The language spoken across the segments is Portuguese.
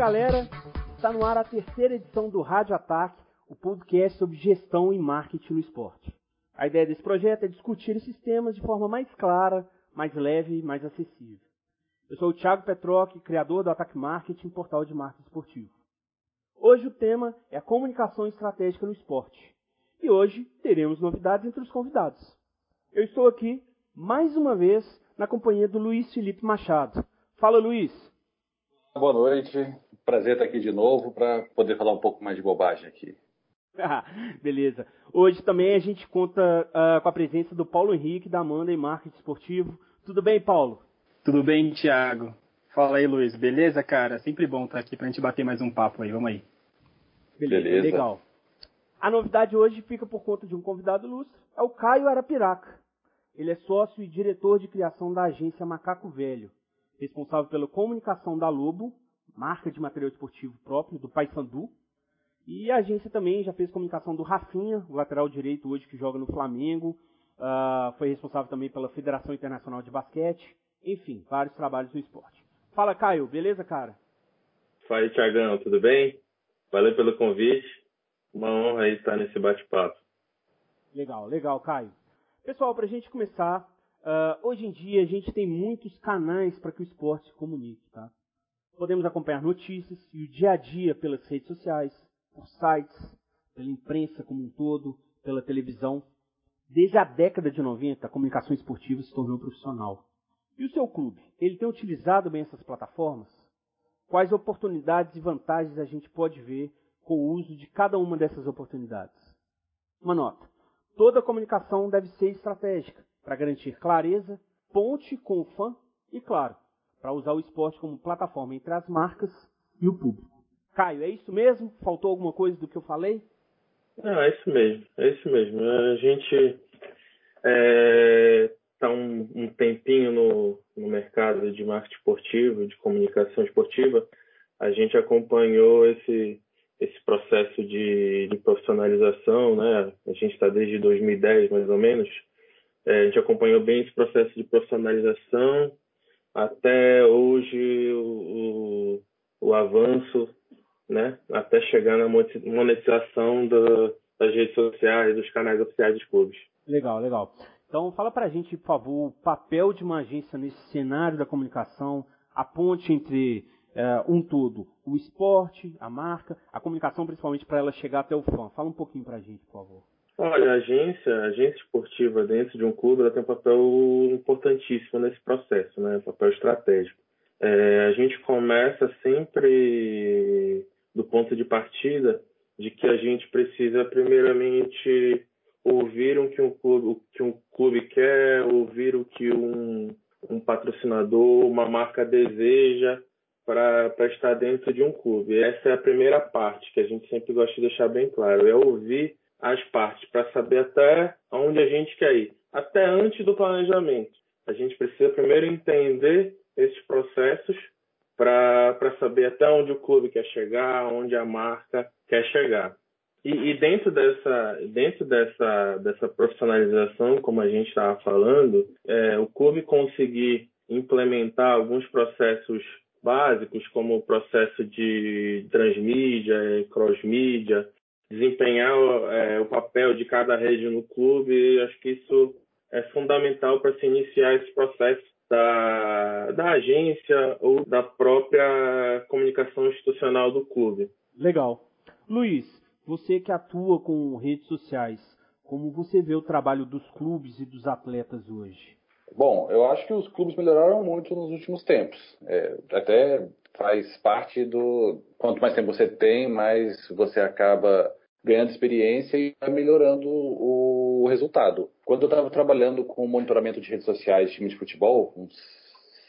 galera, está no ar a terceira edição do Rádio Ataque, o podcast sobre gestão e marketing no esporte. A ideia desse projeto é discutir esses temas de forma mais clara, mais leve e mais acessível. Eu sou o Thiago Petroc, criador do Ataque Marketing, portal de marketing esportivo. Hoje o tema é a comunicação estratégica no esporte. E hoje teremos novidades entre os convidados. Eu estou aqui, mais uma vez, na companhia do Luiz Felipe Machado. Fala, Luiz. Boa noite. Prazer estar aqui de novo para poder falar um pouco mais de bobagem aqui. Ah, beleza. Hoje também a gente conta uh, com a presença do Paulo Henrique, da Amanda em Marketing Esportivo. Tudo bem, Paulo? Tudo bem, Thiago. Fala aí, Luiz. Beleza, cara? Sempre bom estar aqui pra gente bater mais um papo aí. Vamos aí. Beleza. Beleza. Legal. A novidade hoje fica por conta de um convidado ilustre. É o Caio Arapiraca. Ele é sócio e diretor de criação da agência Macaco Velho, responsável pela comunicação da Lobo, marca de material esportivo próprio do Paysandu, e a agência também já fez comunicação do Rafinha, o lateral direito hoje que joga no Flamengo. Uh, foi responsável também pela Federação Internacional de Basquete. Enfim, vários trabalhos no esporte. Fala, Caio, beleza, cara? Fala aí, Tiagão, tudo bem? Valeu pelo convite. Uma honra aí estar nesse bate-papo. Legal, legal, Caio. Pessoal, para a gente começar, uh, hoje em dia a gente tem muitos canais para que o esporte se comunique, tá? Podemos acompanhar notícias e o dia a dia pelas redes sociais, por sites, pela imprensa como um todo, pela televisão. Desde a década de 90, a comunicação esportiva se tornou profissional. E o seu clube? Ele tem utilizado bem essas plataformas? Quais oportunidades e vantagens a gente pode ver com o uso de cada uma dessas oportunidades? Uma nota. Toda comunicação deve ser estratégica para garantir clareza, ponte com o fã e, claro, para usar o esporte como plataforma entre as marcas e o público. Caio, é isso mesmo? Faltou alguma coisa do que eu falei? Não, é isso mesmo, é isso mesmo. A gente está é, tá um, um, tempinho no, no mercado de marketing esportivo, de comunicação esportiva. A gente acompanhou esse, esse processo de, de profissionalização, né? A gente está desde 2010, mais ou menos. É, a gente acompanhou bem esse processo de profissionalização até hoje o, o, o avanço né, até chegar na monetização do, das redes sociais, dos canais oficiais dos clubes. Legal, legal. Então fala para a gente, por favor, o papel de uma agência nesse cenário da comunicação, a ponte entre é, um todo, o esporte, a marca, a comunicação principalmente para ela chegar até o fã. Fala um pouquinho para a gente, por favor. Olha, a agência, a agência esportiva dentro de um clube, ela tem um papel importantíssimo nesse processo, né? Um papel estratégico. É, a gente começa sempre do ponto de partida de que a gente precisa primeiramente ouvir o que um clube, o que um clube quer, ouvir o que um, um patrocinador, uma marca deseja para estar dentro de um clube. Essa é a primeira parte que a gente sempre gosta de deixar bem claro, é ouvir as partes para saber até onde a gente quer ir, até antes do planejamento. A gente precisa primeiro entender esses processos para saber até onde o clube quer chegar, onde a marca quer chegar. E, e dentro dessa dentro dessa dessa profissionalização, como a gente estava falando, é, o clube conseguir implementar alguns processos básicos, como o processo de transmídia, crossmídia, desempenhar é, o papel de cada rede no clube, acho que isso é fundamental para se iniciar esse processo da, da agência ou da própria comunicação institucional do clube. Legal. Luiz, você que atua com redes sociais, como você vê o trabalho dos clubes e dos atletas hoje? Bom, eu acho que os clubes melhoraram muito nos últimos tempos. É, até faz parte do. Quanto mais tempo você tem, mais você acaba ganhando experiência e melhorando o resultado. Quando eu estava trabalhando com monitoramento de redes sociais de time de futebol, uns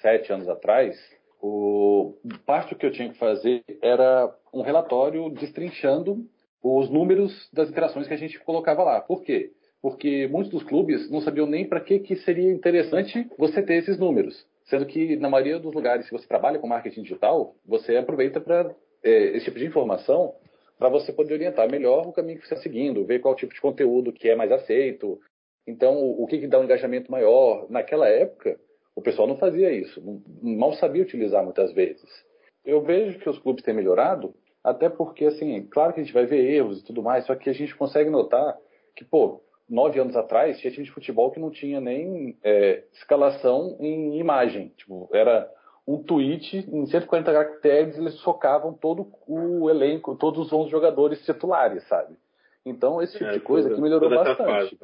sete anos atrás, o parte que eu tinha que fazer era um relatório destrinchando os números das interações que a gente colocava lá. Por quê? Porque muitos dos clubes não sabiam nem para que, que seria interessante você ter esses números. Sendo que, na maioria dos lugares, se você trabalha com marketing digital, você aproveita para é, esse tipo de informação para você poder orientar melhor o caminho que você está seguindo, ver qual tipo de conteúdo que é mais aceito. Então, o que, que dá um engajamento maior. Naquela época, o pessoal não fazia isso, mal sabia utilizar muitas vezes. Eu vejo que os clubes têm melhorado, até porque, assim, claro que a gente vai ver erros e tudo mais, só que a gente consegue notar que, pô, nove anos atrás tinha time de futebol que não tinha nem é, escalação em imagem. Tipo, era um tweet em 140 caracteres, eles socavam todo o elenco, todos os 11 jogadores titulares, sabe? Então, esse tipo é, de coisa toda, que melhorou bastante.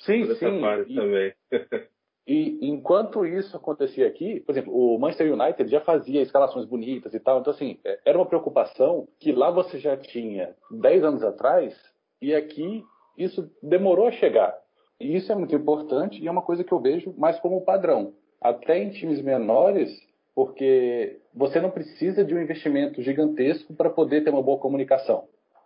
Sim, sim. E, e enquanto isso acontecia aqui, por exemplo, o Manchester United já fazia escalações bonitas e tal, então assim, é, era uma preocupação que lá você já tinha 10 anos atrás e aqui isso demorou a chegar. E isso é muito importante e é uma coisa que eu vejo mais como padrão. Até em times menores, porque você não precisa de um investimento gigantesco para poder ter uma boa comunicação.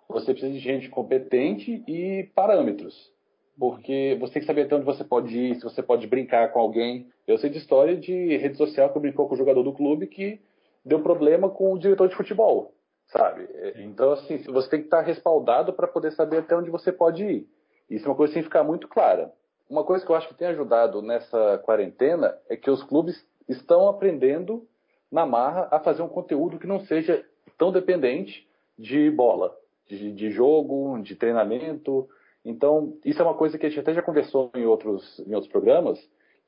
Você precisa de gente competente e parâmetros. Porque você tem que saber até onde você pode ir, se você pode brincar com alguém. Eu sei de história de rede social que brincou com o jogador do clube que deu problema com o diretor de futebol, sabe? Então, assim, você tem que estar respaldado para poder saber até onde você pode ir. Isso é uma coisa que tem que ficar muito clara. Uma coisa que eu acho que tem ajudado nessa quarentena é que os clubes estão aprendendo na marra a fazer um conteúdo que não seja tão dependente de bola, de, de jogo, de treinamento. Então, isso é uma coisa que a gente até já conversou em outros, em outros programas,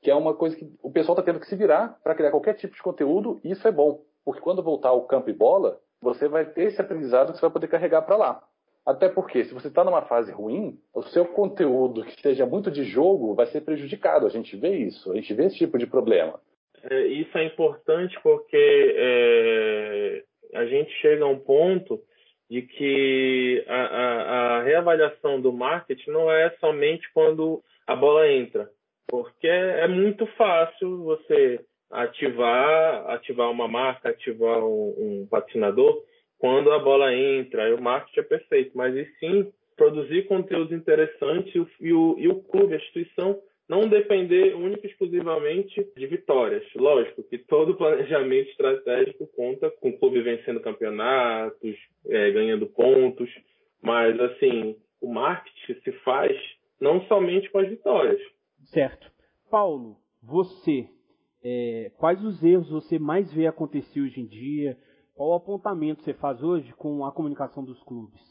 que é uma coisa que o pessoal está tendo que se virar para criar qualquer tipo de conteúdo, e isso é bom, porque quando voltar ao campo e bola, você vai ter esse aprendizado que você vai poder carregar para lá. Até porque, se você está numa fase ruim, o seu conteúdo que seja muito de jogo vai ser prejudicado. A gente vê isso, a gente vê esse tipo de problema. É, isso é importante porque é, a gente chega a um ponto de que a, a, a, reavaliação do marketing não é somente quando a bola entra, porque é muito fácil você ativar, ativar uma marca, ativar um, um quando a bola entra, aí o marketing é perfeito, mas e sim produzir conteúdos interessantes e o, e o clube, a instituição, não depender única e exclusivamente de vitórias. Lógico que todo planejamento estratégico conta com o clube vencendo campeonatos, é, ganhando pontos, mas assim, o marketing se faz não somente com as vitórias. Certo. Paulo, você, é, quais os erros você mais vê acontecer hoje em dia? Qual o apontamento você faz hoje com a comunicação dos clubes?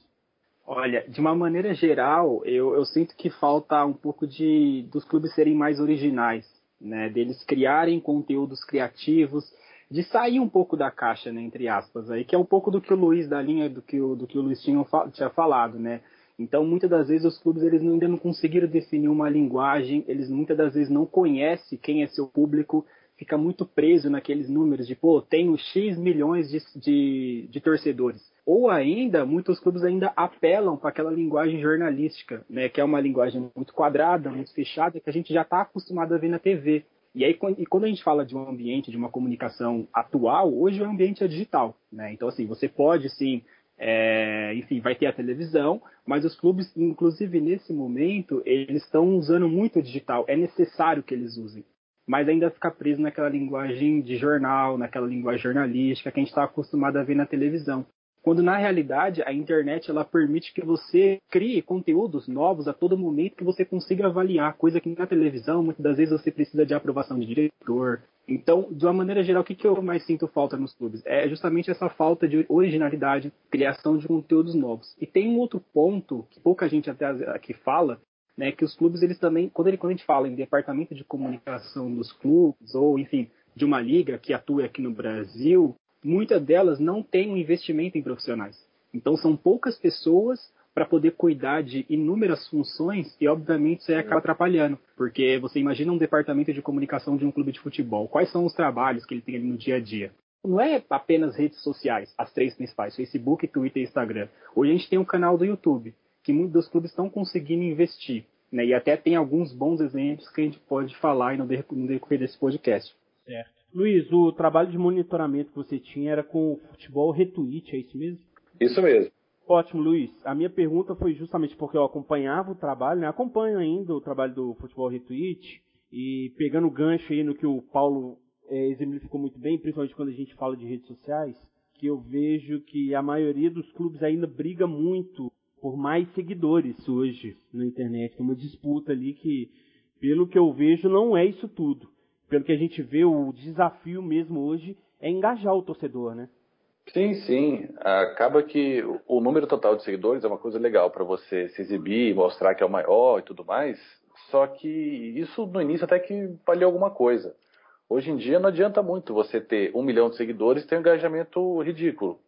Olha, de uma maneira geral, eu, eu sinto que falta um pouco de dos clubes serem mais originais, né? Deles criarem conteúdos criativos, de sair um pouco da caixa, né, entre aspas, aí, que é um pouco do que o Luiz da linha do que o, do que o Luiz tinha, tinha falado, né? Então, muitas das vezes os clubes eles ainda não conseguiram definir uma linguagem, eles muitas das vezes não conhecem quem é seu público, fica muito preso naqueles números de, pô, tenho X milhões de, de, de torcedores. Ou ainda, muitos clubes ainda apelam para aquela linguagem jornalística, né, que é uma linguagem muito quadrada, muito fechada, que a gente já está acostumado a ver na TV. E aí, e quando a gente fala de um ambiente, de uma comunicação atual, hoje o ambiente é digital, né? Então, assim, você pode, sim, é, enfim, vai ter a televisão, mas os clubes, inclusive nesse momento, eles estão usando muito o digital. É necessário que eles usem mas ainda fica preso naquela linguagem de jornal, naquela linguagem jornalística que a gente está acostumado a ver na televisão. Quando na realidade a internet ela permite que você crie conteúdos novos a todo momento que você consiga avaliar, coisa que na televisão muitas das vezes você precisa de aprovação de diretor. Então, de uma maneira geral, o que, que eu mais sinto falta nos clubes? É justamente essa falta de originalidade, criação de conteúdos novos. E tem um outro ponto que pouca gente até aqui fala, né, que os clubes eles também, quando, ele, quando a gente fala em departamento de comunicação dos clubes ou enfim de uma liga que atua aqui no Brasil, muitas delas não têm um investimento em profissionais. Então são poucas pessoas para poder cuidar de inúmeras funções e obviamente isso aí acaba atrapalhando, porque você imagina um departamento de comunicação de um clube de futebol, quais são os trabalhos que ele tem ali no dia a dia? Não é apenas redes sociais, as três principais, Facebook, Twitter e Instagram. Hoje a gente tem um canal do YouTube que muitos dos clubes estão conseguindo investir. Né? E até tem alguns bons exemplos que a gente pode falar no decorrer desse podcast. Certo. Luiz, o trabalho de monitoramento que você tinha era com o futebol retweet, é isso mesmo? Isso mesmo. Ótimo, Luiz. A minha pergunta foi justamente porque eu acompanhava o trabalho, né? acompanho ainda o trabalho do futebol retweet, e pegando o gancho aí no que o Paulo é, exemplificou muito bem, principalmente quando a gente fala de redes sociais, que eu vejo que a maioria dos clubes ainda briga muito por mais seguidores hoje na internet. Tem uma disputa ali que, pelo que eu vejo, não é isso tudo. Pelo que a gente vê, o desafio mesmo hoje é engajar o torcedor, né? Sim, sim. Acaba que o número total de seguidores é uma coisa legal para você se exibir, mostrar que é o maior e tudo mais. Só que isso no início até que valeu alguma coisa. Hoje em dia não adianta muito você ter um milhão de seguidores e ter um engajamento ridículo.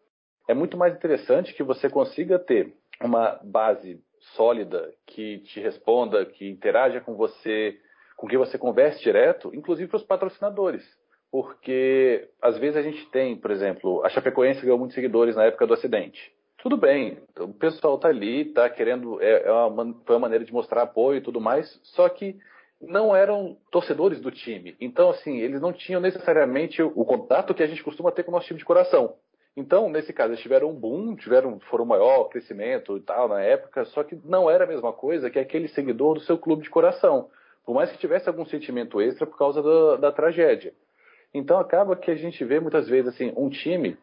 É muito mais interessante que você consiga ter uma base sólida que te responda, que interaja com você, com quem você converse direto, inclusive para os patrocinadores porque às vezes a gente tem, por exemplo, a Chapecoense ganhou muitos seguidores na época do acidente. Tudo bem, o pessoal tá ali, tá querendo, é, é uma, foi uma maneira de mostrar apoio e tudo mais, só que não eram torcedores do time. Então, assim, eles não tinham necessariamente o contato que a gente costuma ter com o nosso time de coração. Então, nesse caso, eles tiveram um boom, tiveram, foram maior crescimento e tal na época, só que não era a mesma coisa que aquele seguidor do seu clube de coração. Por mais que tivesse algum sentimento extra por causa da, da tragédia. Então acaba que a gente vê muitas vezes assim um time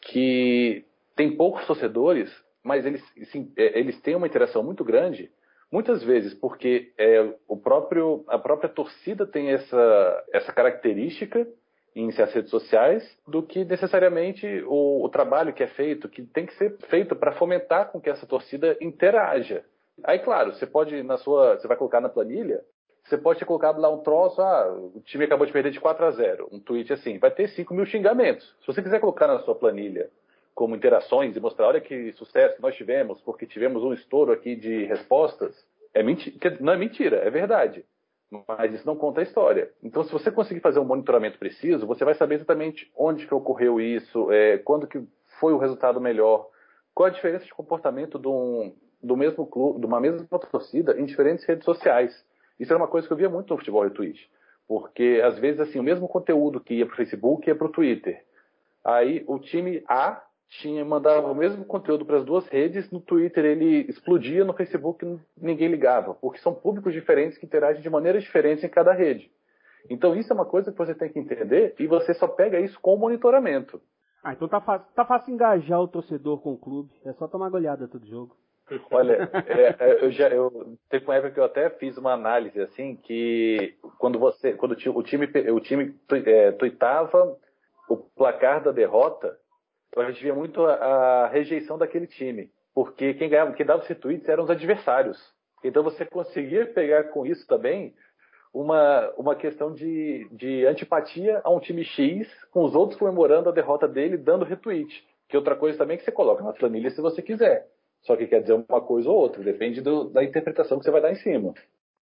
que tem poucos torcedores, mas eles, assim, eles têm uma interação muito grande, muitas vezes porque é, o próprio, a própria torcida tem essa, essa característica em as redes sociais do que necessariamente o, o trabalho que é feito, que tem que ser feito para fomentar com que essa torcida interaja. Aí, claro, você pode na sua, você vai colocar na planilha você pode ter colocado lá um troço, ah, o time acabou de perder de 4 a 0, um tweet assim, vai ter 5 mil xingamentos. Se você quiser colocar na sua planilha como interações e mostrar, olha que sucesso nós tivemos, porque tivemos um estouro aqui de respostas, é mentira, não é mentira, é verdade. Mas isso não conta a história. Então, se você conseguir fazer um monitoramento preciso, você vai saber exatamente onde que ocorreu isso, é, quando que foi o resultado melhor, qual a diferença de comportamento de um, do mesmo clube, de uma mesma torcida em diferentes redes sociais. Isso era uma coisa que eu via muito no futebol Twitch, Porque, às vezes, assim, o mesmo conteúdo que ia para o Facebook ia para o Twitter. Aí, o time A tinha mandava o mesmo conteúdo para as duas redes, no Twitter ele explodia, no Facebook ninguém ligava, porque são públicos diferentes que interagem de maneiras diferentes em cada rede. Então isso é uma coisa que você tem que entender e você só pega isso com o monitoramento. Ah, então tá fácil, tá fácil engajar o torcedor com o clube, é só tomar goleada todo jogo. Olha, é, é, eu já eu teve uma época que eu até fiz uma análise assim que quando você quando o time o time é, tuitava o placar da derrota, a gente via muito a, a, rejeição daquele time, porque quem ganhava, quem dava os tweets eram os adversários. Então você conseguia pegar com isso também uma, uma questão de, de antipatia a um time X, com os outros comemorando a derrota dele, dando retweet. Que outra coisa também que você coloca na planilha se você quiser. Só que quer dizer uma coisa ou outra, depende do, da interpretação que você vai dar em cima.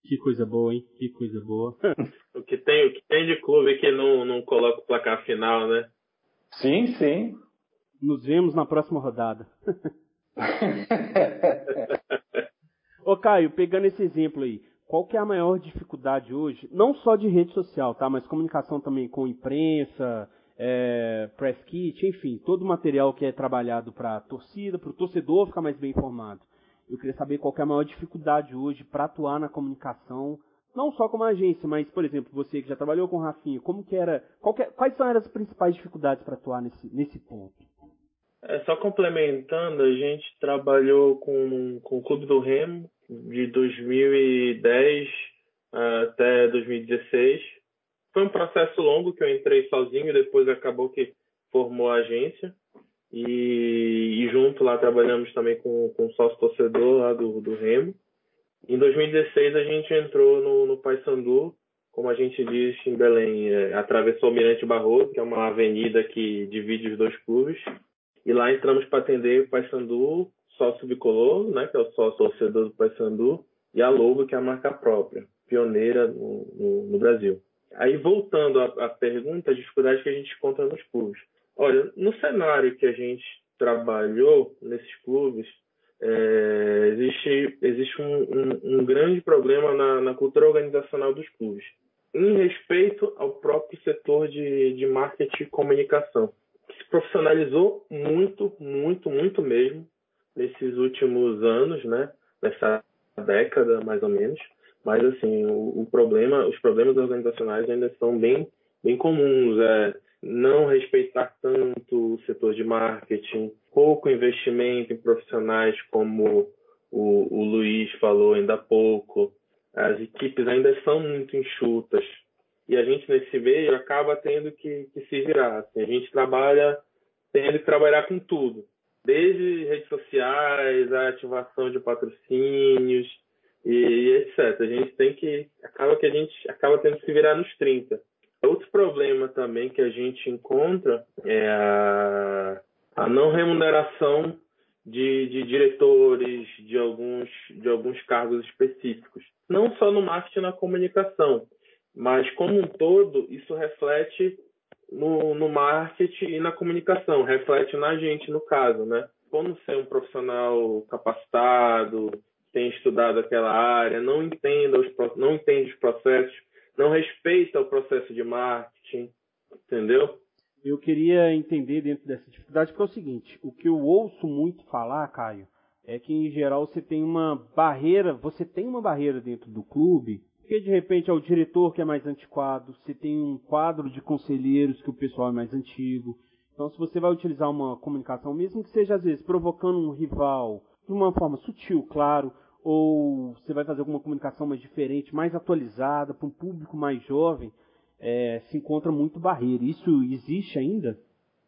Que coisa boa, hein? Que coisa boa. o, que tem, o que tem de clube que não, não coloca o placar final, né? Sim, sim. Nos vemos na próxima rodada. Ô Caio, pegando esse exemplo aí, qual que é a maior dificuldade hoje, não só de rede social, tá, mas comunicação também com imprensa, é, press kit, enfim, todo o material que é trabalhado para a torcida, para o torcedor ficar mais bem informado. Eu queria saber qual é a maior dificuldade hoje para atuar na comunicação, não só como agência, mas, por exemplo, você que já trabalhou com o Rafinha, como que era, que, é, quais são as principais dificuldades para atuar nesse, nesse ponto? É, só complementando, a gente trabalhou com, com o Clube do Remo de 2010 até 2016 foi um processo longo que eu entrei sozinho, depois acabou que formou a agência. E, e junto lá trabalhamos também com, com o sócio torcedor lá do, do Remo. Em 2016 a gente entrou no, no Paysandu, como a gente diz em Belém, é, atravessou o Mirante Barroso, que é uma avenida que divide os dois clubes. E lá entramos para atender o Paysandu, sócio bicolor, né, que é o sócio torcedor do Paysandu, e a Lobo, que é a marca própria, pioneira no, no, no Brasil. Aí, voltando à, à pergunta, a dificuldade que a gente encontra nos clubes. Olha, no cenário que a gente trabalhou nesses clubes, é, existe, existe um, um, um, grande problema na, na, cultura organizacional dos clubes, em respeito ao próprio setor de, de marketing e comunicação, profissionalizou muito, muito, muito mesmo nesses últimos anos, né? nessa década mais ou menos. Mas assim, o, o, problema, os problemas organizacionais ainda são bem, bem comuns. É não respeitar tanto o setor de marketing, pouco investimento em profissionais como o, o Luiz falou ainda há pouco. As equipes ainda são muito enxutas. E a gente nesse meio acaba tendo que, que se virar. Assim, a gente trabalha tendo que trabalhar com tudo, desde redes sociais, a ativação de patrocínios e, e etc. A gente tem que acaba que a gente acaba tendo que se virar nos 30. Outro problema também que a gente encontra é a, a não remuneração de, de, diretores de alguns, de alguns cargos específicos. Não só no marketing e na comunicação, mas como um todo, isso reflete no, no marketing e na comunicação, reflete na gente, no caso, né? Como ser um profissional capacitado, tem estudado aquela área, não entenda os, não entende os processos, não respeita o processo de marketing, entendeu? Eu queria entender dentro dessa dificuldade que é o seguinte, o que eu ouço muito falar, Caio, é que em geral você tem uma barreira, você tem uma barreira dentro do clube, porque de repente é o diretor que é mais antiquado, você tem um quadro de conselheiros que o pessoal é mais antigo. Então se você vai utilizar uma comunicação, mesmo que seja às vezes provocando um rival de uma forma sutil, claro, ou você vai fazer alguma comunicação mais diferente, mais atualizada, para um público mais jovem, é, se encontra muito barreira. Isso existe ainda?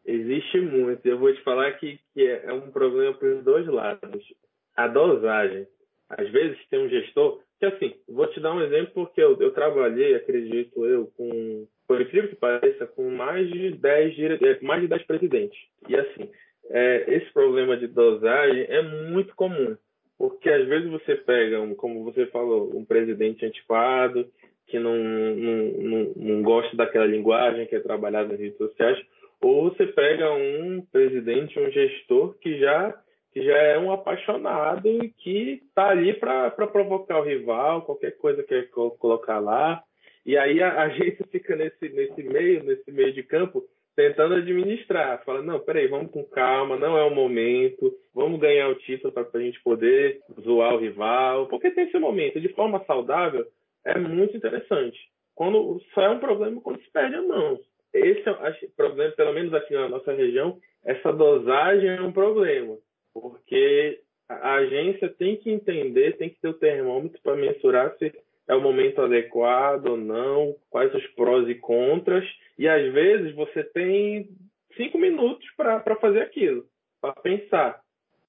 Existe muito. Eu vou te falar que, que é um problema para os dois lados. A dosagem. Às vezes tem um gestor que, assim, vou te dar um exemplo porque eu, eu trabalhei, acredito eu, com, por incrível que pareça, com mais de 10, é, mais de 10 presidentes. E, assim, é, esse problema de dosagem é muito comum. Porque às vezes você pega, um, como você falou, um presidente antiquado, que não, não, não, não gosta daquela linguagem que é trabalhada nas redes sociais, ou você pega um presidente, um gestor que já, já é um apaixonado e que está ali para provocar o rival, qualquer coisa que colocar lá. E aí a, a gente fica nesse, nesse meio, nesse meio de campo, tentando administrar. Fala, não, peraí, vamos com calma, não é o momento, vamos ganhar o título para a gente poder zoar o rival, porque tem esse momento, de forma saudável, é muito interessante. Quando só é um problema quando se perde a mão. Esse é o problema, pelo menos aqui na nossa região, essa dosagem é um problema, porque a agência tem que entender, tem que ter o termômetro para mensurar se é o momento adequado ou não, quais os prós e contras, e às vezes você tem cinco minutos para fazer aquilo, para pensar.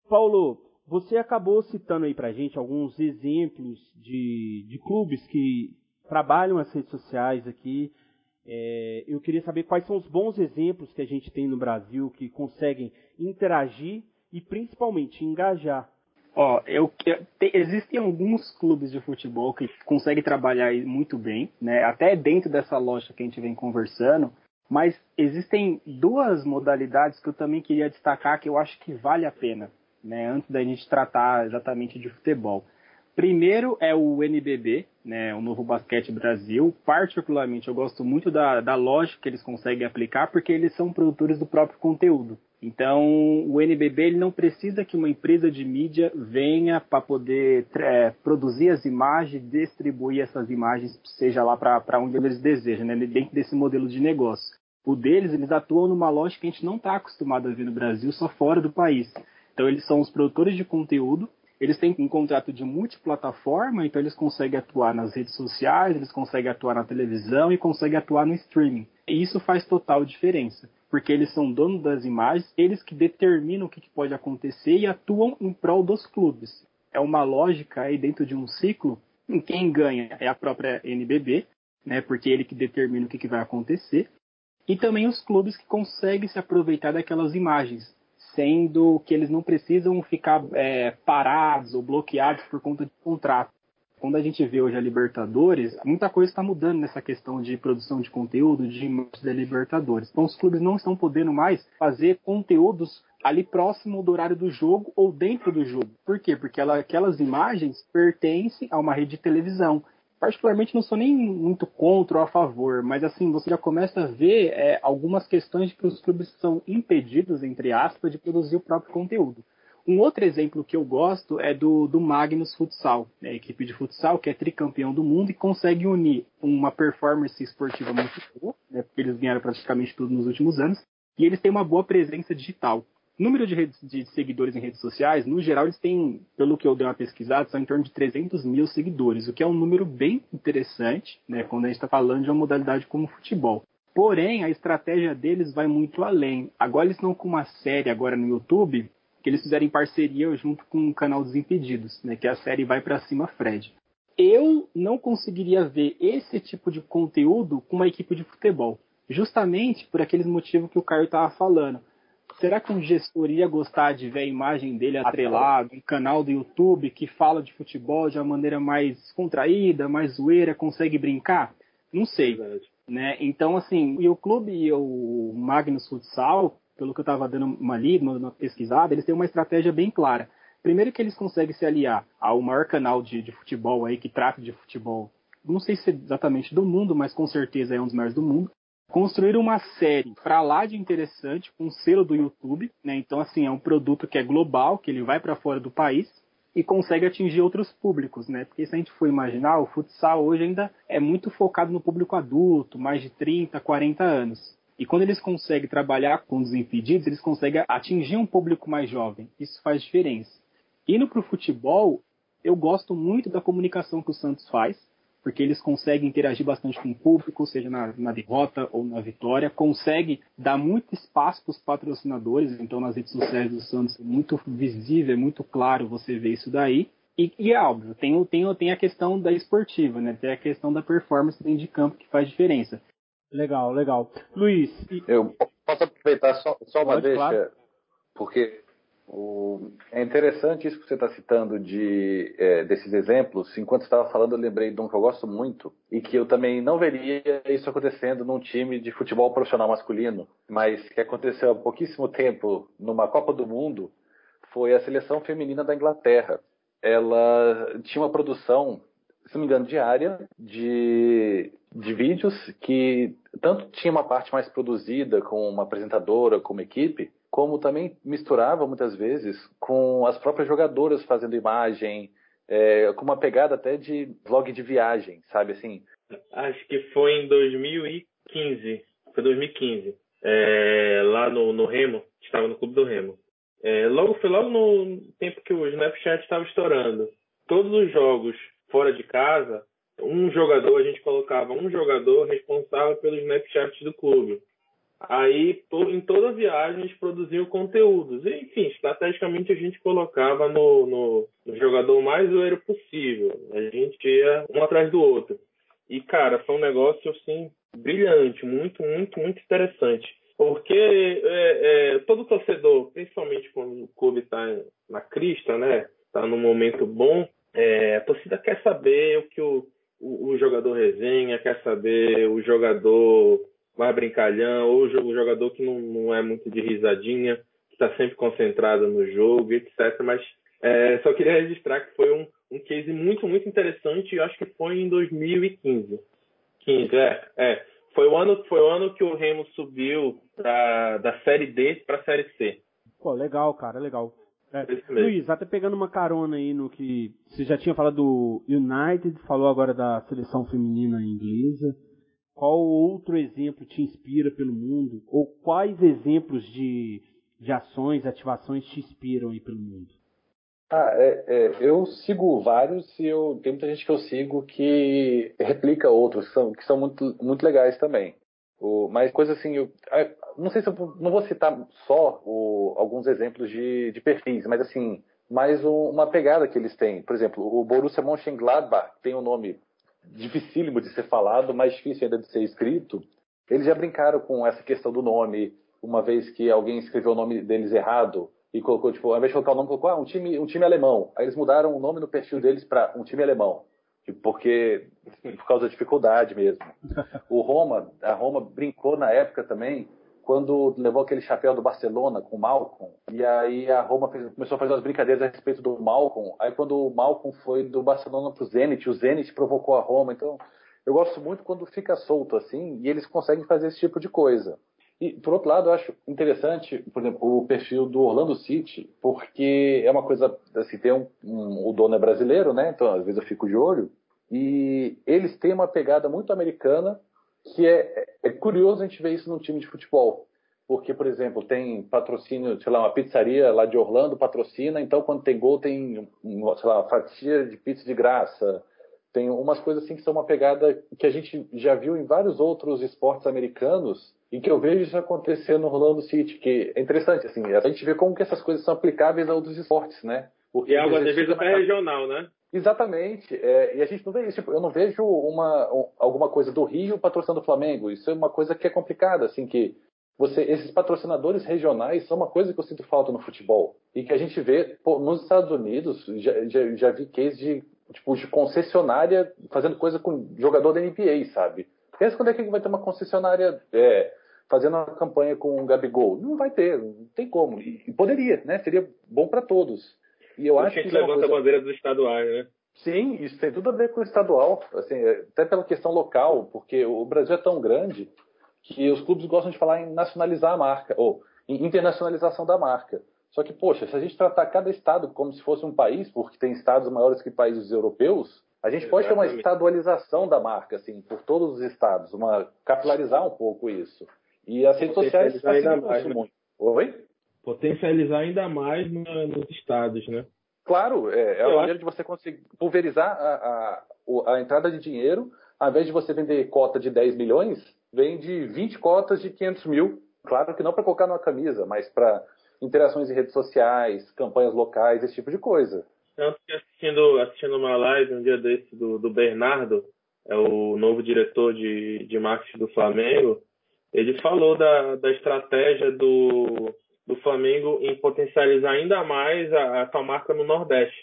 Paulo, você acabou citando aí para gente alguns exemplos de, de clubes que trabalham as redes sociais aqui. É, eu queria saber quais são os bons exemplos que a gente tem no Brasil que conseguem interagir e principalmente engajar Ó, eu, existem alguns clubes de futebol que conseguem trabalhar muito bem, né? Até dentro dessa loja que a gente vem conversando, mas existem duas modalidades que eu também queria destacar que eu acho que vale a pena, né? Antes da gente tratar exatamente de futebol. Primeiro é o NBB, né, o Novo Basquete Brasil. Particularmente, eu gosto muito da, da lógica que eles conseguem aplicar, porque eles são produtores do próprio conteúdo. Então, o NBB ele não precisa que uma empresa de mídia venha para poder é, produzir as imagens, distribuir essas imagens, seja lá para onde eles desejam, né, dentro desse modelo de negócio. O deles, eles atuam numa lógica que a gente não está acostumado a ver no Brasil, só fora do país. Então, eles são os produtores de conteúdo, eles têm um contrato de multiplataforma, então eles conseguem atuar nas redes sociais, eles conseguem atuar na televisão e conseguem atuar no streaming. E isso faz total diferença porque eles são donos das imagens, eles que determinam o que, pode acontecer e atuam em prol dos clubes. É uma lógica aí dentro de um ciclo em quem ganha é a própria NBB, né, porque é ele que determina o que, que vai acontecer, e também os clubes que conseguem se aproveitar daquelas imagens, sendo que eles não precisam ficar é, parados ou bloqueados por conta de contrato quando a gente vê hoje a Libertadores, muita coisa está mudando nessa questão de produção de conteúdo, de imagens da Libertadores. Então os clubes não estão podendo mais fazer conteúdos ali próximo do horário do jogo ou dentro do jogo. Por quê? Porque ela, aquelas imagens pertencem a uma rede de televisão. Particularmente não sou nem muito contra ou a favor, mas assim, você já começa a ver é, algumas questões de que os clubes são impedidos, entre aspas, de produzir o próprio conteúdo. Um outro exemplo que eu gosto é do, do Magnus Futsal, né, a equipe de futsal que é tricampeão do mundo e consegue unir uma performance esportiva muito boa, né, porque eles ganharam praticamente tudo nos últimos anos, e eles têm uma boa presença digital. número de, redes, de seguidores em redes sociais, no geral, eles têm, pelo que eu dei uma pesquisada, são em torno de 300 mil seguidores, o que é um número bem interessante, né, quando a gente está falando de uma modalidade como futebol. Porém, a estratégia deles vai muito além. Agora eles estão com uma série agora no YouTube que eles fizeram em parceria junto com o canal Desimpedidos, né, que é a série Vai para Cima Fred. Eu não conseguiria ver esse tipo de conteúdo com uma equipe de futebol, justamente por aqueles motivos que o Caio estava falando. Será que um gestor ia gostar de ver a imagem dele atrelado, um canal do YouTube que fala de futebol de uma maneira mais contraída, mais zoeira, consegue brincar? Não sei. Né? Então, assim, e o clube e o Magnus Futsal, pelo que eu estava dando uma lida, uma pesquisada, eles têm uma estratégia bem clara. Primeiro que eles conseguem se aliar ao maior canal de, de futebol aí que trata de futebol, não sei se é exatamente do mundo, mas com certeza é um dos maiores do mundo. Construir uma série para lá de interessante, com selo do YouTube, né? Então, assim, é um produto que é global, que ele vai para fora do país e consegue atingir outros públicos, né? Porque se a gente for imaginar, o futsal hoje ainda é muito focado no público adulto, mais de 30, 40 anos. E quando eles conseguem trabalhar com os impedidos, eles conseguem atingir um público mais jovem. Isso faz diferença. Indo para o futebol, eu gosto muito da comunicação que o Santos faz, porque eles conseguem interagir bastante com o público, seja na, na derrota ou na vitória, consegue dar muito espaço para os patrocinadores, então nas redes sociais do Santos é muito visível, é muito claro você ver isso daí. E, e, é óbvio, tem, tem, tem a questão da esportiva, né? Tem a questão da performance dentro de campo que faz diferença. Legal, legal. Luiz. E... Eu posso aproveitar só, só uma Pode, deixa, claro. porque o... é interessante isso que você está citando de, é, desses exemplos. Enquanto estava falando, eu lembrei de um que eu gosto muito e que eu também não veria isso acontecendo num time de futebol profissional masculino, mas que aconteceu há pouquíssimo tempo numa Copa do Mundo. Foi a seleção feminina da Inglaterra. Ela tinha uma produção se não me engano, diária de, de vídeos que tanto tinha uma parte mais produzida com uma apresentadora, com uma equipe, como também misturava muitas vezes com as próprias jogadoras fazendo imagem, é, com uma pegada até de vlog de viagem, sabe assim? Acho que foi em 2015, foi 2015, é, lá no, no Remo, estava no clube do Remo. É, logo foi logo no tempo que o Snapchat estava estourando. Todos os jogos fora de casa, um jogador, a gente colocava um jogador responsável pelo Snapchat do clube. Aí, em toda viagem, eles produziam conteúdos. Enfim, estrategicamente a gente colocava no, no, no jogador mais zoeiro possível. A gente ia um atrás do outro. E, cara, foi um negócio, assim, brilhante, muito, muito, muito interessante. Porque é, é, todo torcedor, principalmente quando o clube está na crista, né? Está num momento bom, é, a torcida quer saber o que o, o, o, jogador resenha, quer saber o jogador mais brincalhão, ou o jogador que não, não é muito de risadinha, que está sempre concentrado no jogo, etc. Mas é, só queria registrar que foi um, um case muito, muito interessante, e acho que foi em 2015. 15, é, é. Foi o ano, foi o ano que o Remo subiu da, da Série D para a Série C. Pô, legal, cara, legal. É. Luiz, até pegando uma carona aí no que você já tinha falado do United, falou agora da seleção feminina inglesa. Qual outro exemplo te inspira pelo mundo? Ou quais exemplos de, de ações, ativações te inspiram aí pelo mundo? Ah, é, é, eu sigo vários e eu, tem muita gente que eu sigo que replica outros, que são, que são muito, muito legais também. O, mas coisa assim, eu, não sei se eu não vou citar só o, alguns exemplos de, de, perfis, mas assim, mais um, uma pegada que eles têm. Por exemplo, o Borussia Mönchengladbach tem um nome dificílimo de ser falado, mais difícil ainda de ser escrito. Eles já brincaram com essa questão do nome, uma vez que alguém escreveu o nome deles errado e colocou, tipo, ao invés de colocar o nome, colocou ah, um time, um time alemão. Aí eles mudaram o nome no perfil deles para um time alemão porque por causa da dificuldade mesmo. O Roma, a Roma brincou na época também quando levou aquele chapéu do Barcelona com o Malcolm, e aí a Roma fez, começou a fazer umas brincadeiras a respeito do Malcolm. Aí quando o Malcolm foi do Barcelona para o Zenit, o Zenit provocou a Roma. Então eu gosto muito quando fica solto assim e eles conseguem fazer esse tipo de coisa. E, por outro lado, eu acho interessante, por exemplo, o perfil do Orlando City, porque é uma coisa, assim, tem um, um, o dono é brasileiro, né? Então, às vezes eu fico de olho. E eles têm uma pegada muito americana, que é, é curioso a gente ver isso num time de futebol. Porque, por exemplo, tem patrocínio, sei lá, uma pizzaria lá de Orlando patrocina, então quando tem gol tem, sei lá, uma fatia de pizza de graça. tem umas coisas assim que são uma pegada que a gente já viu em vários outros esportes americanos e que eu vejo isso acontecer no Orlando City, que é interessante, assim, a gente vê como que essas coisas são aplicáveis a outros esportes, né? Porque e é algo às vezes até regional, né? Exatamente. É, e a gente não vê isso. Tipo, eu não vejo uma, alguma coisa do Rio patrocinando o Flamengo. Isso é uma coisa que é complicada, assim, que você, esses patrocinadores regionais são uma coisa que eu sinto falta no futebol. E que a gente vê pô, nos Estados Unidos, já, já, já vi case de, tipo, de concessionária fazendo coisa com jogador da NBA, sabe? Pensa quando é que vai ter uma concessionária é, fazendo uma campanha com o Gabigol. Não vai ter, não tem como. E poderia, né? Seria bom para todos. E eu acho que. A gente levanta coisa... a bandeira dos estaduais, né? Sim, isso tem tudo a ver com o estadual, assim, até pela questão local, porque o Brasil é tão grande que os clubes gostam de falar em nacionalizar a marca, ou em internacionalização da marca. Só que, poxa, se a gente tratar cada estado como se fosse um país, porque tem estados maiores que países europeus, a gente Exatamente. pode ter uma estadualização da marca, assim, por todos os estados, uma capilarizar um pouco isso. E as redes sociais facilitam isso né? muito. Oi? Potencializar ainda mais nos estados, né? Claro, é, é a maneira acho... de você conseguir pulverizar a, a, a entrada de dinheiro, ao invés de você vender cota de 10 milhões, vende 20 cotas de 500 mil. Claro que não para colocar numa camisa, mas para interações em redes sociais, campanhas locais, esse tipo de coisa. Tanto que assistindo, assistindo uma live um dia desse do, do Bernardo, é o novo diretor de, de marketing do Flamengo, ele falou da, da estratégia do, do Flamengo em potencializar ainda mais a, a sua marca no Nordeste.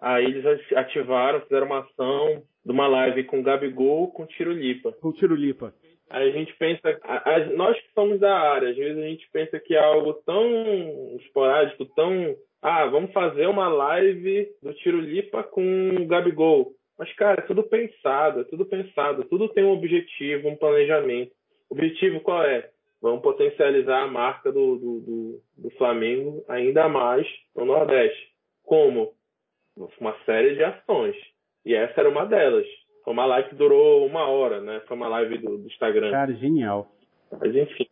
Aí eles ativaram, fizeram uma ação de uma live com o Gabigol com o Tirolipa. Com o Tirolipa. Aí a gente pensa, a, a, nós que somos da área, às vezes a gente pensa que é algo tão esporádico, tão. Ah, vamos fazer uma live do Tirolipa com o Gabigol. Mas, cara, é tudo pensado, é tudo pensado, tudo tem um objetivo, um planejamento. O objetivo qual é? Vamos potencializar a marca do, do, do, do Flamengo ainda mais no Nordeste. Como? Uma série de ações. E essa era uma delas. Foi uma live que durou uma hora, né? Foi uma live do, do Instagram. Cara, genial. Mas enfim.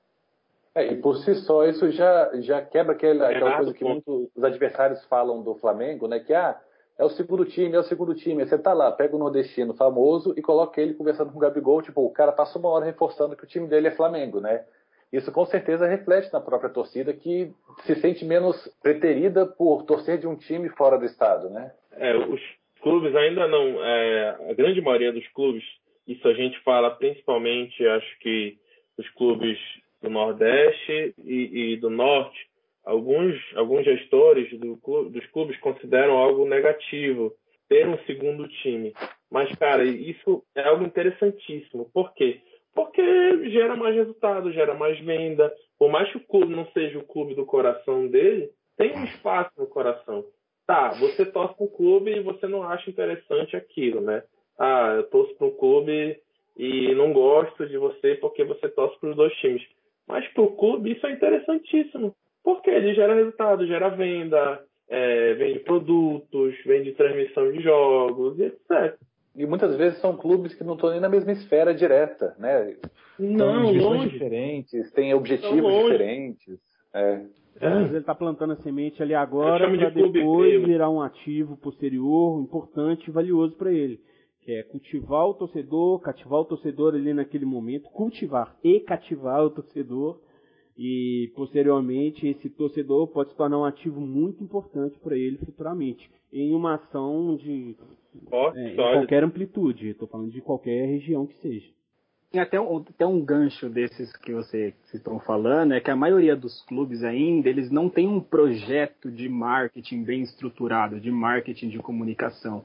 É, e por si só, isso já, já quebra aquela, aquela coisa que muitos os adversários falam do Flamengo, né? Que ah, é o segundo time, é o segundo time. você tá lá, pega o nordestino famoso e coloca ele conversando com o Gabigol, tipo, o cara passa uma hora reforçando que o time dele é Flamengo, né? Isso com certeza reflete na própria torcida que se sente menos preterida por torcer de um time fora do estado, né? É, os clubes ainda não, é, a grande maioria dos clubes, isso a gente fala principalmente, acho que os clubes do Nordeste e, e do Norte, alguns, alguns gestores do dos clubes consideram algo negativo ter um segundo time. Mas, cara, isso é algo interessantíssimo. Por quê? Porque gera mais resultado, gera mais venda. Por mais que o clube não seja o clube do coração dele, tem um espaço no coração. Tá, você torce o clube e você não acha interessante aquilo, né? Ah, eu torço para um clube e não gosto de você porque você torce para os dois times. Mas para o clube isso é interessantíssimo, porque ele gera resultado, gera venda, é, vende produtos, vende transmissão de jogos e etc. E muitas vezes são clubes que não estão nem na mesma esfera direta, né? Não, longe. diferentes, têm objetivos diferentes. É. É. Ele está plantando a semente ali agora para depois virar um ativo posterior importante e valioso para ele. Que é cultivar o torcedor, cativar o torcedor ali naquele momento, cultivar e cativar o torcedor. E posteriormente esse torcedor pode se tornar um ativo muito importante para ele futuramente. Em uma ação de oh, é, qualquer amplitude. Estou falando de qualquer região que seja. Tem até um, até um gancho desses que você estão falando, é que a maioria dos clubes ainda, eles não têm um projeto de marketing bem estruturado, de marketing de comunicação.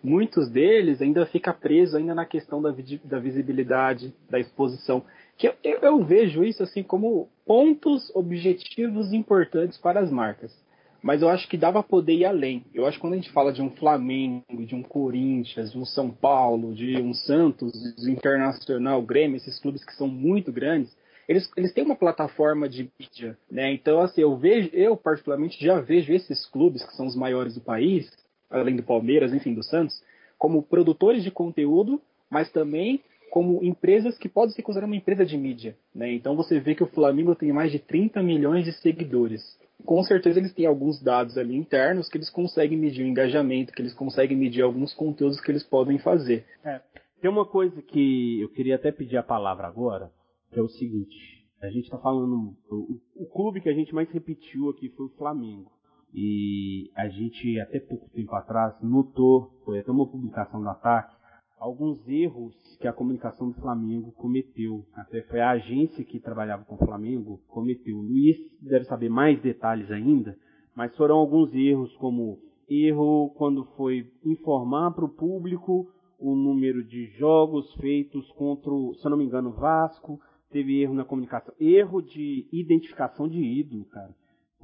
Muitos deles ainda fica preso ainda na questão da, da visibilidade, da exposição. Que eu, eu, eu vejo isso assim como pontos objetivos importantes para as marcas mas eu acho que dava poder ir além. Eu acho que quando a gente fala de um Flamengo, de um Corinthians, de um São Paulo, de um Santos, do Internacional, Grêmio, esses clubes que são muito grandes, eles, eles têm uma plataforma de mídia, né? Então, assim, eu vejo, eu particularmente já vejo esses clubes que são os maiores do país, além do Palmeiras, enfim, do Santos, como produtores de conteúdo, mas também como empresas que podem ser consideradas uma empresa de mídia, né? Então você vê que o Flamengo tem mais de 30 milhões de seguidores com certeza eles têm alguns dados ali internos que eles conseguem medir o engajamento, que eles conseguem medir alguns conteúdos que eles podem fazer. É, tem uma coisa que eu queria até pedir a palavra agora, que é o seguinte. A gente está falando. O, o, clube que a gente mais repetiu aqui foi o Flamengo. E a gente, até pouco tempo atrás, notou, foi até uma publicação do ataque, alguns erros que a comunicação do Flamengo cometeu. Até foi a agência que trabalhava com o Flamengo cometeu. O Luiz deve saber mais detalhes ainda, mas foram alguns erros, como erro quando foi informar para o público o número de jogos feitos contra, se eu não me engano, Vasco. Teve erro na comunicação, erro de identificação de ídolo, cara.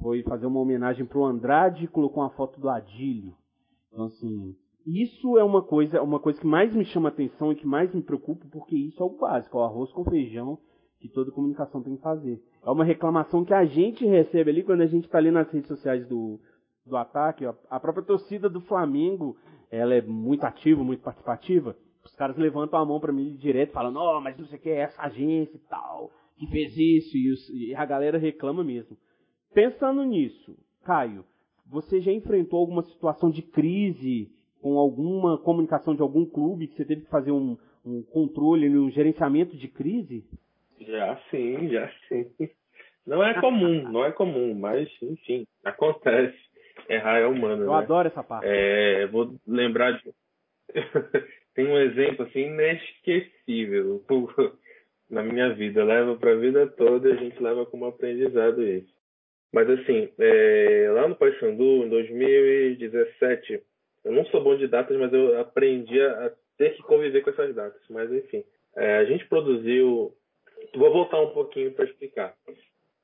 Foi fazer uma homenagem para o Andrade e colocou uma foto do Adílio. Então, assim, isso é uma coisa, uma coisa que mais me chama atenção e que mais me preocupa, porque isso é o básico, é o arroz com feijão que toda comunicação tem que fazer. É uma reclamação que a gente recebe ali quando a gente está ali nas redes sociais do, do ataque. A própria torcida do Flamengo, ela é muito ativa, muito participativa. Os caras levantam a mão para mim direto, falando, ó, oh, mas não sei o que, é essa agência e tal, que fez isso, e, os, e a galera reclama mesmo. Pensando nisso, Caio, você já enfrentou alguma situação de crise com alguma comunicação de algum clube que você teve que fazer um, um controle, um gerenciamento de crise? Já sim, já sim. Não é comum, não é comum, mas enfim, acontece. Errar é humano. Eu né? adoro essa parte. É, vou lembrar de. Tem um exemplo assim inesquecível na minha vida. Leva para a vida toda e a gente leva como aprendizado isso. Mas assim, é, lá no Paysandu, em 2017, eu não sou bom de datas, mas eu aprendi a ter que conviver com essas datas. Mas, enfim, é, a gente produziu. Vou voltar um pouquinho para explicar.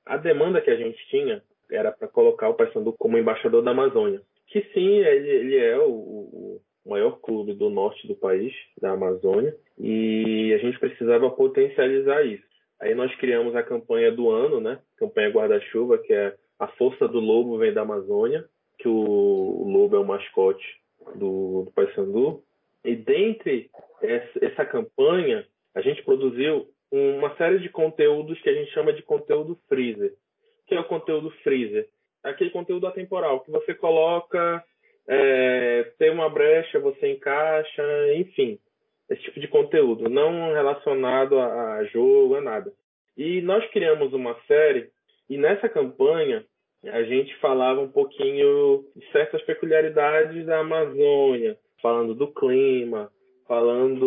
A demanda que a gente tinha era para colocar o Paysandu como embaixador da Amazônia. Que sim, ele, ele é o, o, maior clube do norte do país, da Amazônia, e a gente precisava potencializar isso. Aí nós criamos a campanha do ano, né? Campanha Guarda-Chuva, que é a força do lobo vem da Amazônia, que o, o lobo é o mascote do, do Paysandu. E dentre essa, campanha, a gente produziu uma série de conteúdos que a gente chama de conteúdo freezer. O que é o conteúdo freezer? É aquele conteúdo atemporal que você coloca, é, tem uma brecha, você encaixa, enfim, esse tipo de conteúdo, não relacionado a, a jogo, a nada. E nós criamos uma série e nessa campanha a gente falava um pouquinho de certas peculiaridades da Amazônia, falando do clima, falando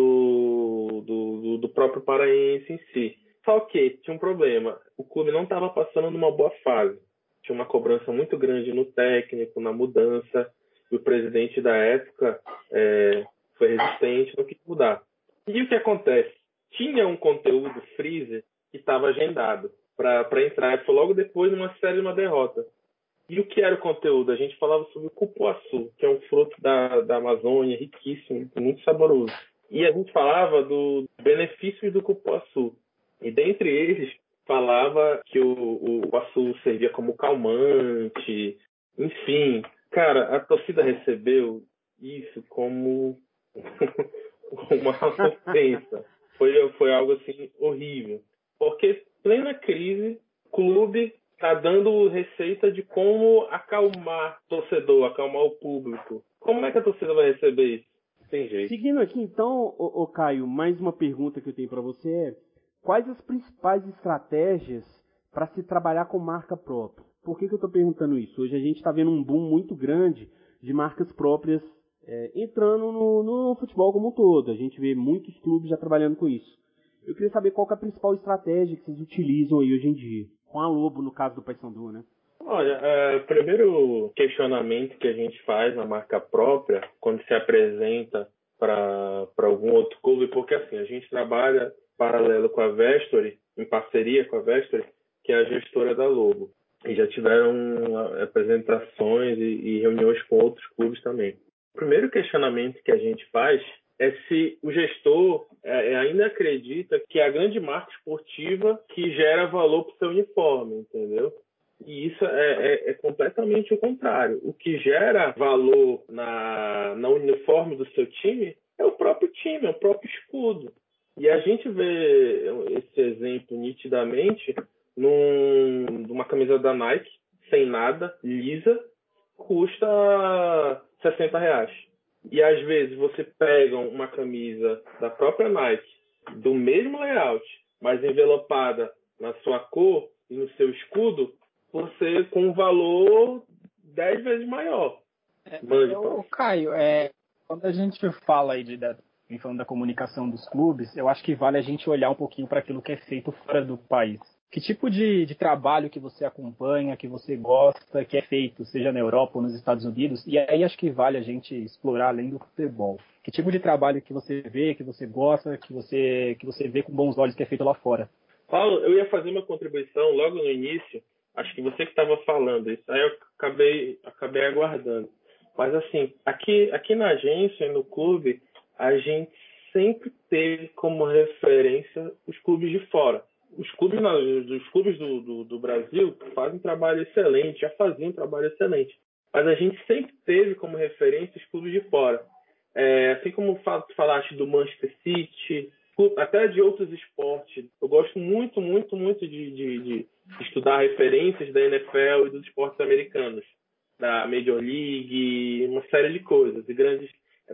do, do, do próprio paraense em si. Só que tinha um problema, o clube não estava passando numa boa fase. Tinha uma cobrança muito grande no técnico, na mudança, e o presidente da época é, foi resistente, não quis mudar. E o que acontece? Tinha um conteúdo freezer que estava agendado para entrar. Foi logo depois de uma série de uma derrota. E o que era o conteúdo? A gente falava sobre o cupuaçu, que é um fruto da, da Amazônia, riquíssimo, muito saboroso. E a gente falava dos benefícios do cupuaçu. E dentre eles, falava que o, o cupuaçu servia como calmante, enfim. Cara, a torcida recebeu isso como uma ofensa. Foi, foi algo assim horrível. Porque plena crise, clube está dando receita de como acalmar o torcedor, acalmar o público. Como é que a torcida vai receber isso? Tem jeito. Seguindo aqui, então, ô, ô Caio, mais uma pergunta que eu tenho para você é: quais as principais estratégias para se trabalhar com marca própria? Por que, que eu estou perguntando isso? Hoje a gente está vendo um boom muito grande de marcas próprias é, entrando no, no futebol como um todo. A gente vê muitos clubes já trabalhando com isso. Eu queria saber qual é a principal estratégia que vocês utilizam aí hoje em dia. Com a Lobo, no caso do Paysandu, né? Olha, é, o primeiro questionamento que a gente faz na marca própria, quando se apresenta para algum outro clube, porque assim, a gente trabalha paralelo com a Vestory, em parceria com a Vestory, que é a gestora da Lobo. E já tiveram apresentações e, e reuniões com outros clubes também. O primeiro questionamento que a gente faz é se o gestor é, é, ainda acredita que é a grande marca esportiva que gera valor para o seu uniforme, entendeu? E isso é, é, é, completamente o contrário. O que gera valor na, na uniforme do seu time é o próprio time, é o próprio escudo. E a gente vê esse exemplo nitidamente num, numa camisa da Nike, sem nada, lisa, custa 60 reais. E às vezes você pega uma camisa da própria Nike, do mesmo layout, mas envelopada na sua cor e no seu escudo, você com um valor 10 vezes maior. É, eu, Caio, é, quando a gente fala aí de, da, falando da comunicação dos clubes, eu acho que vale a gente olhar um pouquinho para aquilo que é feito fora do país. Que tipo de, de, trabalho que você acompanha, que você gosta, que é feito, seja na Europa ou nos Estados Unidos? E aí acho que vale a gente explorar além do futebol. Que tipo de trabalho que você vê, que você gosta, que você, que você vê com bons olhos que é feito lá fora? Paulo, eu ia fazer uma contribuição logo no início. Acho que você que estava falando isso. Aí eu acabei, acabei aguardando. Mas assim, aqui, aqui na agência, no clube, a gente sempre teve como referência os clubes de fora os clubes, os clubes do, do, do, Brasil fazem um trabalho excelente, já faziam um trabalho excelente. Mas a gente sempre teve como referência os clubes de fora. É, assim como falaste do Manchester City, até de outros esportes. Eu gosto muito, muito, muito de, de, de estudar referências da NFL e dos esportes americanos, da Major League, uma série de coisas, e grandes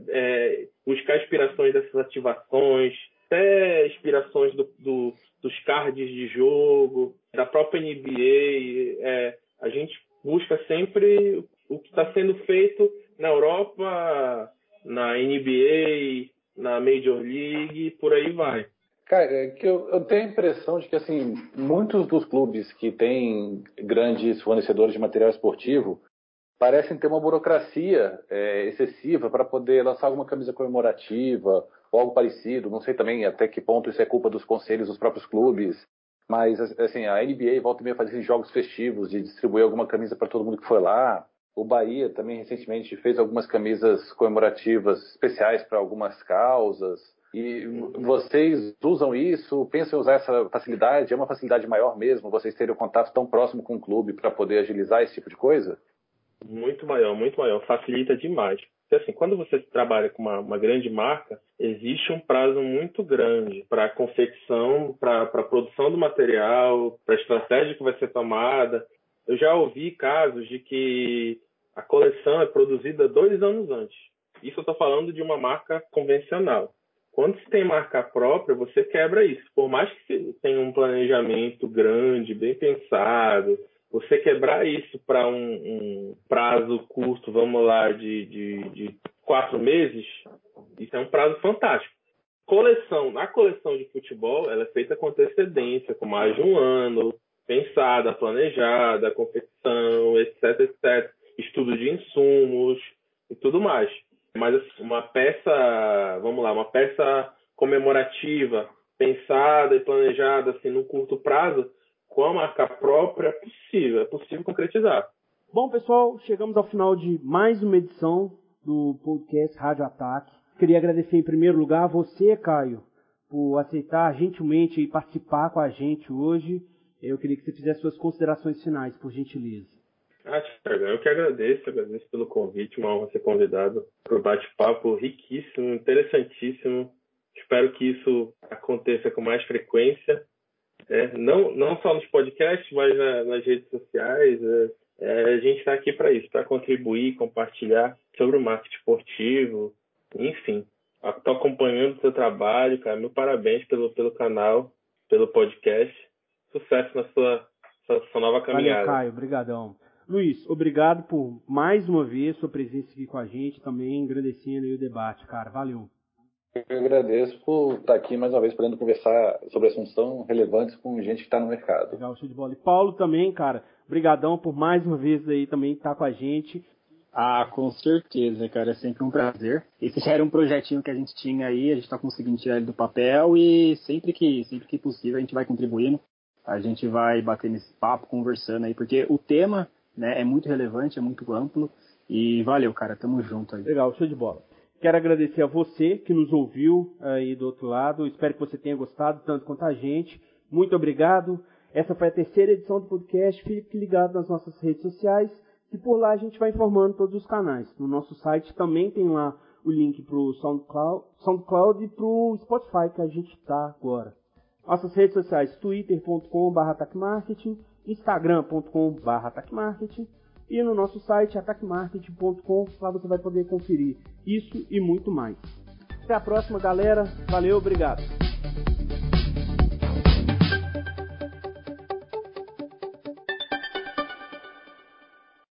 é, buscar inspirações dessas ativações, até inspirações do, do, dos cards de jogo, da própria NBA. É, a gente busca sempre o que está sendo feito na Europa, na NBA, na Major League, por aí vai. Cara, é que eu, eu, tenho a impressão de que assim muitos dos clubes que têm grandes fornecedores de material esportivo parecem ter uma burocracia é, excessiva para poder lançar alguma camisa comemorativa ou algo parecido. Não sei também até que ponto isso é culpa dos conselhos dos próprios clubes. Mas, assim, a NBA volta e meia fazer jogos festivos de distribuir alguma camisa para todo mundo que foi lá. O Bahia também recentemente fez algumas camisas comemorativas especiais para algumas causas. E vocês usam isso? Pensam em usar essa facilidade? É uma facilidade maior mesmo vocês terem o contato tão próximo com o clube para poder agilizar esse tipo de coisa? Muito maior, muito maior. Facilita demais. Porque, assim, quando você trabalha com uma, uma grande marca, existe um prazo muito grande para a confecção, para a produção do material, para a estratégia que vai ser tomada. Eu já ouvi casos de que a coleção é produzida dois anos antes. Isso eu estou falando de uma marca convencional. Quando se tem marca própria, você quebra isso. Por mais que tenha um planejamento grande, bem pensado, você quebrar isso para um, um, prazo curto, vamos lá, de, de, de, quatro meses, isso é um prazo fantástico. Coleção, na coleção de futebol, ela é feita com antecedência, com mais de um ano, pensada, planejada, confecção, etc, etc, estudo de insumos e tudo mais. Mas assim, uma peça, vamos lá, uma peça comemorativa, pensada e planejada assim no curto prazo, com a marca própria é possível, é possível concretizar. Bom, pessoal, chegamos ao final de mais uma edição do podcast Rádio Ataque. Queria agradecer em primeiro lugar a você, Caio, por aceitar gentilmente e participar com a gente hoje. Eu queria que você fizesse suas considerações finais, por gentileza. Ah, Tiago, eu que agradeço, agradeço pelo convite, uma honra ser convidado para o bate-papo riquíssimo, interessantíssimo. Espero que isso aconteça com mais frequência é, não, não só nos podcasts, mas na, nas redes sociais. É, é, a gente está aqui para isso, para contribuir, compartilhar sobre o marketing esportivo, enfim. Estou acompanhando o seu trabalho, cara. Meu parabéns pelo, pelo canal, pelo podcast. Sucesso na sua, sua, sua nova caminhada. Valeu, Caio. Obrigadão. Luiz, obrigado por mais uma vez sua presença aqui com a gente, também agradecendo o debate, cara. Valeu. Eu agradeço por estar aqui mais uma vez podendo conversar sobre assuntos tão relevantes com gente que está no mercado. Legal, show de bola. E Paulo também, cara, brigadão por mais uma vez aí também estar com a gente. Ah, com certeza, cara, é sempre um prazer. Esse já era um projetinho que a gente tinha aí, a gente está conseguindo tirar ele do papel e sempre que, sempre que possível a gente vai contribuindo. A gente vai bater nesse papo, conversando aí, porque o tema né, é muito relevante, é muito amplo. E valeu, cara, tamo junto aí. Legal, show de bola. Quero agradecer a você que nos ouviu aí do outro lado. Espero que você tenha gostado tanto quanto a gente. Muito obrigado. Essa foi a terceira edição do podcast. Fique ligado nas nossas redes sociais e por lá a gente vai informando todos os canais. No nosso site também tem lá o link para o SoundCloud, SoundCloud e para o Spotify que a gente está agora. Nossas redes sociais, twitter.com.br instagram.com.br e no nosso site ataquemarketing.com, lá você vai poder conferir isso e muito mais. Até a próxima, galera. Valeu, obrigado.